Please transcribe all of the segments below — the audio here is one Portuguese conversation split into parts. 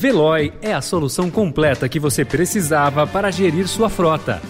Veloy é a solução completa que você precisava para gerir sua frota.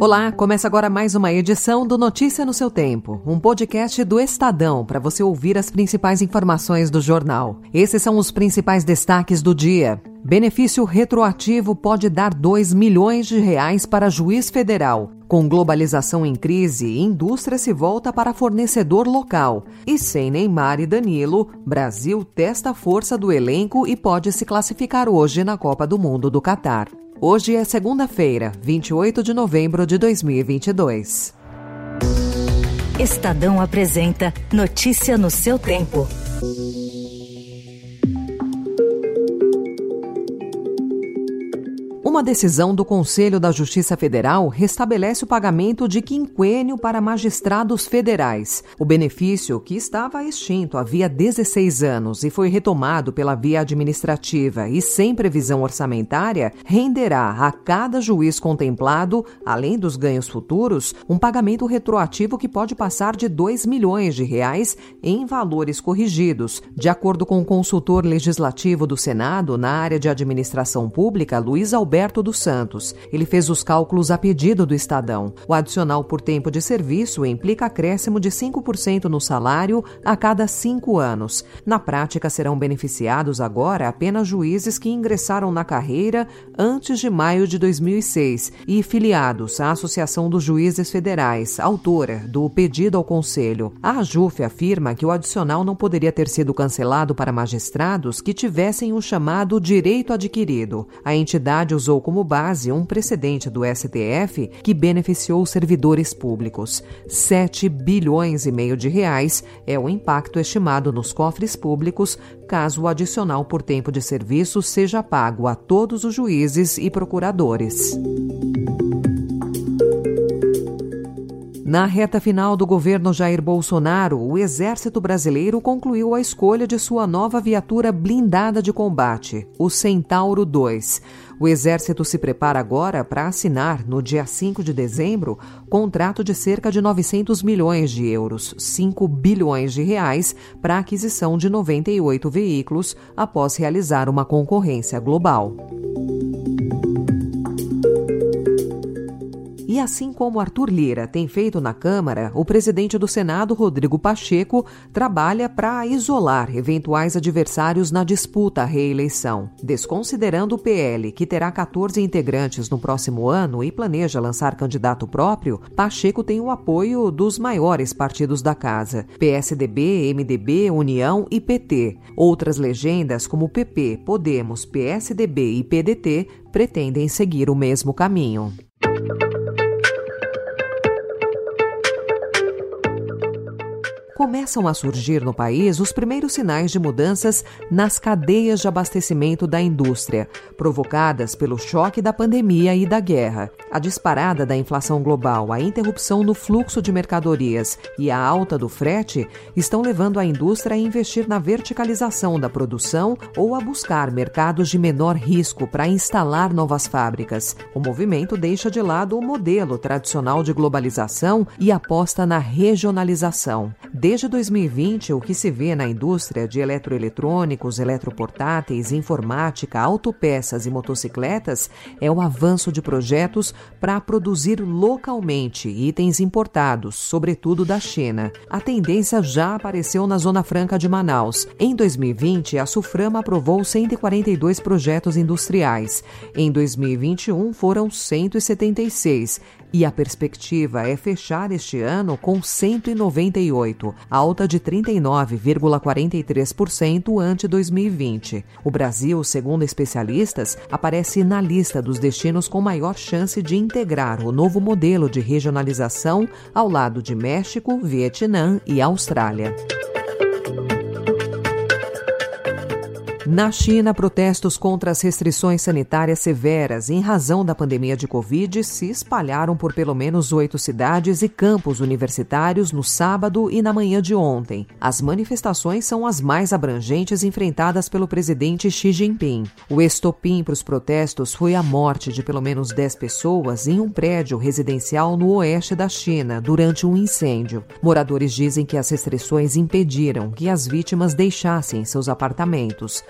Olá, começa agora mais uma edição do Notícia no seu Tempo, um podcast do Estadão para você ouvir as principais informações do jornal. Esses são os principais destaques do dia. Benefício retroativo pode dar 2 milhões de reais para juiz federal. Com globalização em crise, indústria se volta para fornecedor local. E sem Neymar e Danilo, Brasil testa a força do elenco e pode se classificar hoje na Copa do Mundo do Catar. Hoje é segunda-feira, 28 de novembro de 2022. Estadão apresenta Notícia no seu tempo. Uma decisão do Conselho da Justiça Federal restabelece o pagamento de quinquênio para magistrados federais. O benefício, que estava extinto havia 16 anos e foi retomado pela via administrativa e sem previsão orçamentária, renderá a cada juiz contemplado, além dos ganhos futuros, um pagamento retroativo que pode passar de 2 milhões de reais em valores corrigidos, de acordo com o consultor legislativo do Senado na área de administração pública, Luiz Alberto Roberto dos Santos. Ele fez os cálculos a pedido do Estadão. O adicional por tempo de serviço implica acréscimo de 5% no salário a cada cinco anos. Na prática, serão beneficiados agora apenas juízes que ingressaram na carreira antes de maio de 2006 e filiados à Associação dos Juízes Federais, autora do pedido ao Conselho. A AJUF afirma que o adicional não poderia ter sido cancelado para magistrados que tivessem o chamado direito adquirido. A entidade usou usou como base um precedente do STF que beneficiou servidores públicos. 7 bilhões e meio de reais é o impacto estimado nos cofres públicos caso o adicional por tempo de serviço seja pago a todos os juízes e procuradores. Na reta final do governo Jair Bolsonaro, o Exército Brasileiro concluiu a escolha de sua nova viatura blindada de combate, o Centauro 2. O Exército se prepara agora para assinar, no dia 5 de dezembro, contrato de cerca de 900 milhões de euros, 5 bilhões de reais, para aquisição de 98 veículos após realizar uma concorrência global. E assim como Arthur Lira tem feito na Câmara, o presidente do Senado, Rodrigo Pacheco, trabalha para isolar eventuais adversários na disputa à reeleição. Desconsiderando o PL, que terá 14 integrantes no próximo ano e planeja lançar candidato próprio, Pacheco tem o apoio dos maiores partidos da casa: PSDB, MDB, União e PT. Outras legendas, como PP, Podemos, PSDB e PDT, pretendem seguir o mesmo caminho. Começam a surgir no país os primeiros sinais de mudanças nas cadeias de abastecimento da indústria, provocadas pelo choque da pandemia e da guerra. A disparada da inflação global, a interrupção no fluxo de mercadorias e a alta do frete estão levando a indústria a investir na verticalização da produção ou a buscar mercados de menor risco para instalar novas fábricas. O movimento deixa de lado o modelo tradicional de globalização e aposta na regionalização. Desde 2020, o que se vê na indústria de eletroeletrônicos, eletroportáteis, informática, autopeças e motocicletas é o avanço de projetos para produzir localmente itens importados, sobretudo da China. A tendência já apareceu na Zona Franca de Manaus. Em 2020, a Suframa aprovou 142 projetos industriais. Em 2021, foram 176 e a perspectiva é fechar este ano com 198, alta de 39,43% ante 2020. O Brasil, segundo especialistas, aparece na lista dos destinos com maior chance de integrar o novo modelo de regionalização ao lado de México, Vietnã e Austrália. Na China, protestos contra as restrições sanitárias severas em razão da pandemia de Covid se espalharam por pelo menos oito cidades e campos universitários no sábado e na manhã de ontem. As manifestações são as mais abrangentes enfrentadas pelo presidente Xi Jinping. O estopim para os protestos foi a morte de pelo menos dez pessoas em um prédio residencial no oeste da China durante um incêndio. Moradores dizem que as restrições impediram que as vítimas deixassem seus apartamentos.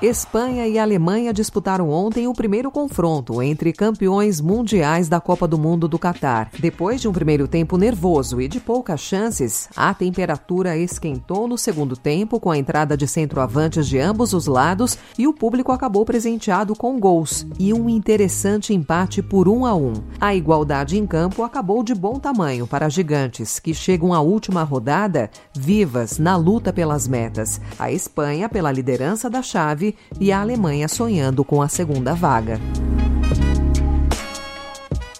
Espanha e Alemanha disputaram ontem o primeiro confronto entre campeões mundiais da Copa do Mundo do Catar. Depois de um primeiro tempo nervoso e de poucas chances, a temperatura esquentou no segundo tempo com a entrada de centroavantes de ambos os lados e o público acabou presenteado com gols e um interessante empate por um a um. A igualdade em campo acabou de bom tamanho para gigantes que chegam à última rodada vivas na luta pelas metas. A Espanha pela liderança da chave e a Alemanha sonhando com a segunda vaga.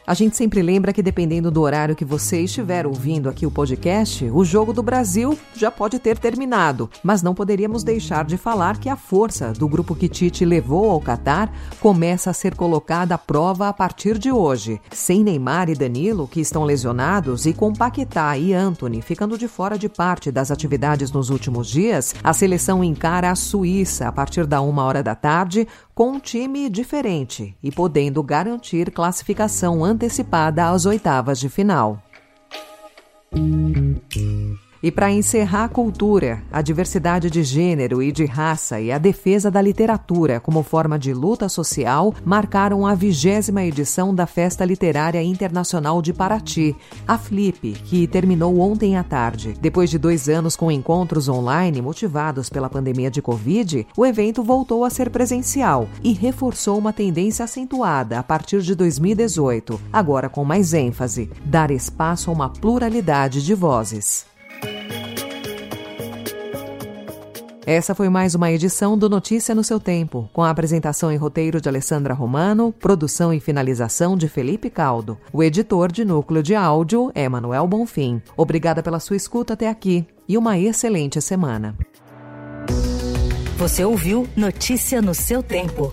A gente sempre lembra que, dependendo do horário que você estiver ouvindo aqui o podcast, o Jogo do Brasil já pode ter terminado. Mas não poderíamos deixar de falar que a força do grupo que Tite levou ao Catar começa a ser colocada à prova a partir de hoje. Sem Neymar e Danilo, que estão lesionados, e com Paquetá e Anthony ficando de fora de parte das atividades nos últimos dias, a seleção encara a Suíça a partir da uma hora da tarde com um time diferente e podendo garantir classificação antecipada às oitavas de final. E para encerrar a cultura, a diversidade de gênero e de raça e a defesa da literatura como forma de luta social marcaram a vigésima edição da Festa Literária Internacional de Paraty, a FLIP, que terminou ontem à tarde. Depois de dois anos com encontros online motivados pela pandemia de Covid, o evento voltou a ser presencial e reforçou uma tendência acentuada a partir de 2018, agora com mais ênfase: dar espaço a uma pluralidade de vozes. Essa foi mais uma edição do Notícia no seu tempo, com a apresentação e roteiro de Alessandra Romano, produção e finalização de Felipe Caldo. O editor de núcleo de áudio é Manuel Bonfim. Obrigada pela sua escuta até aqui e uma excelente semana. Você ouviu Notícia no seu tempo.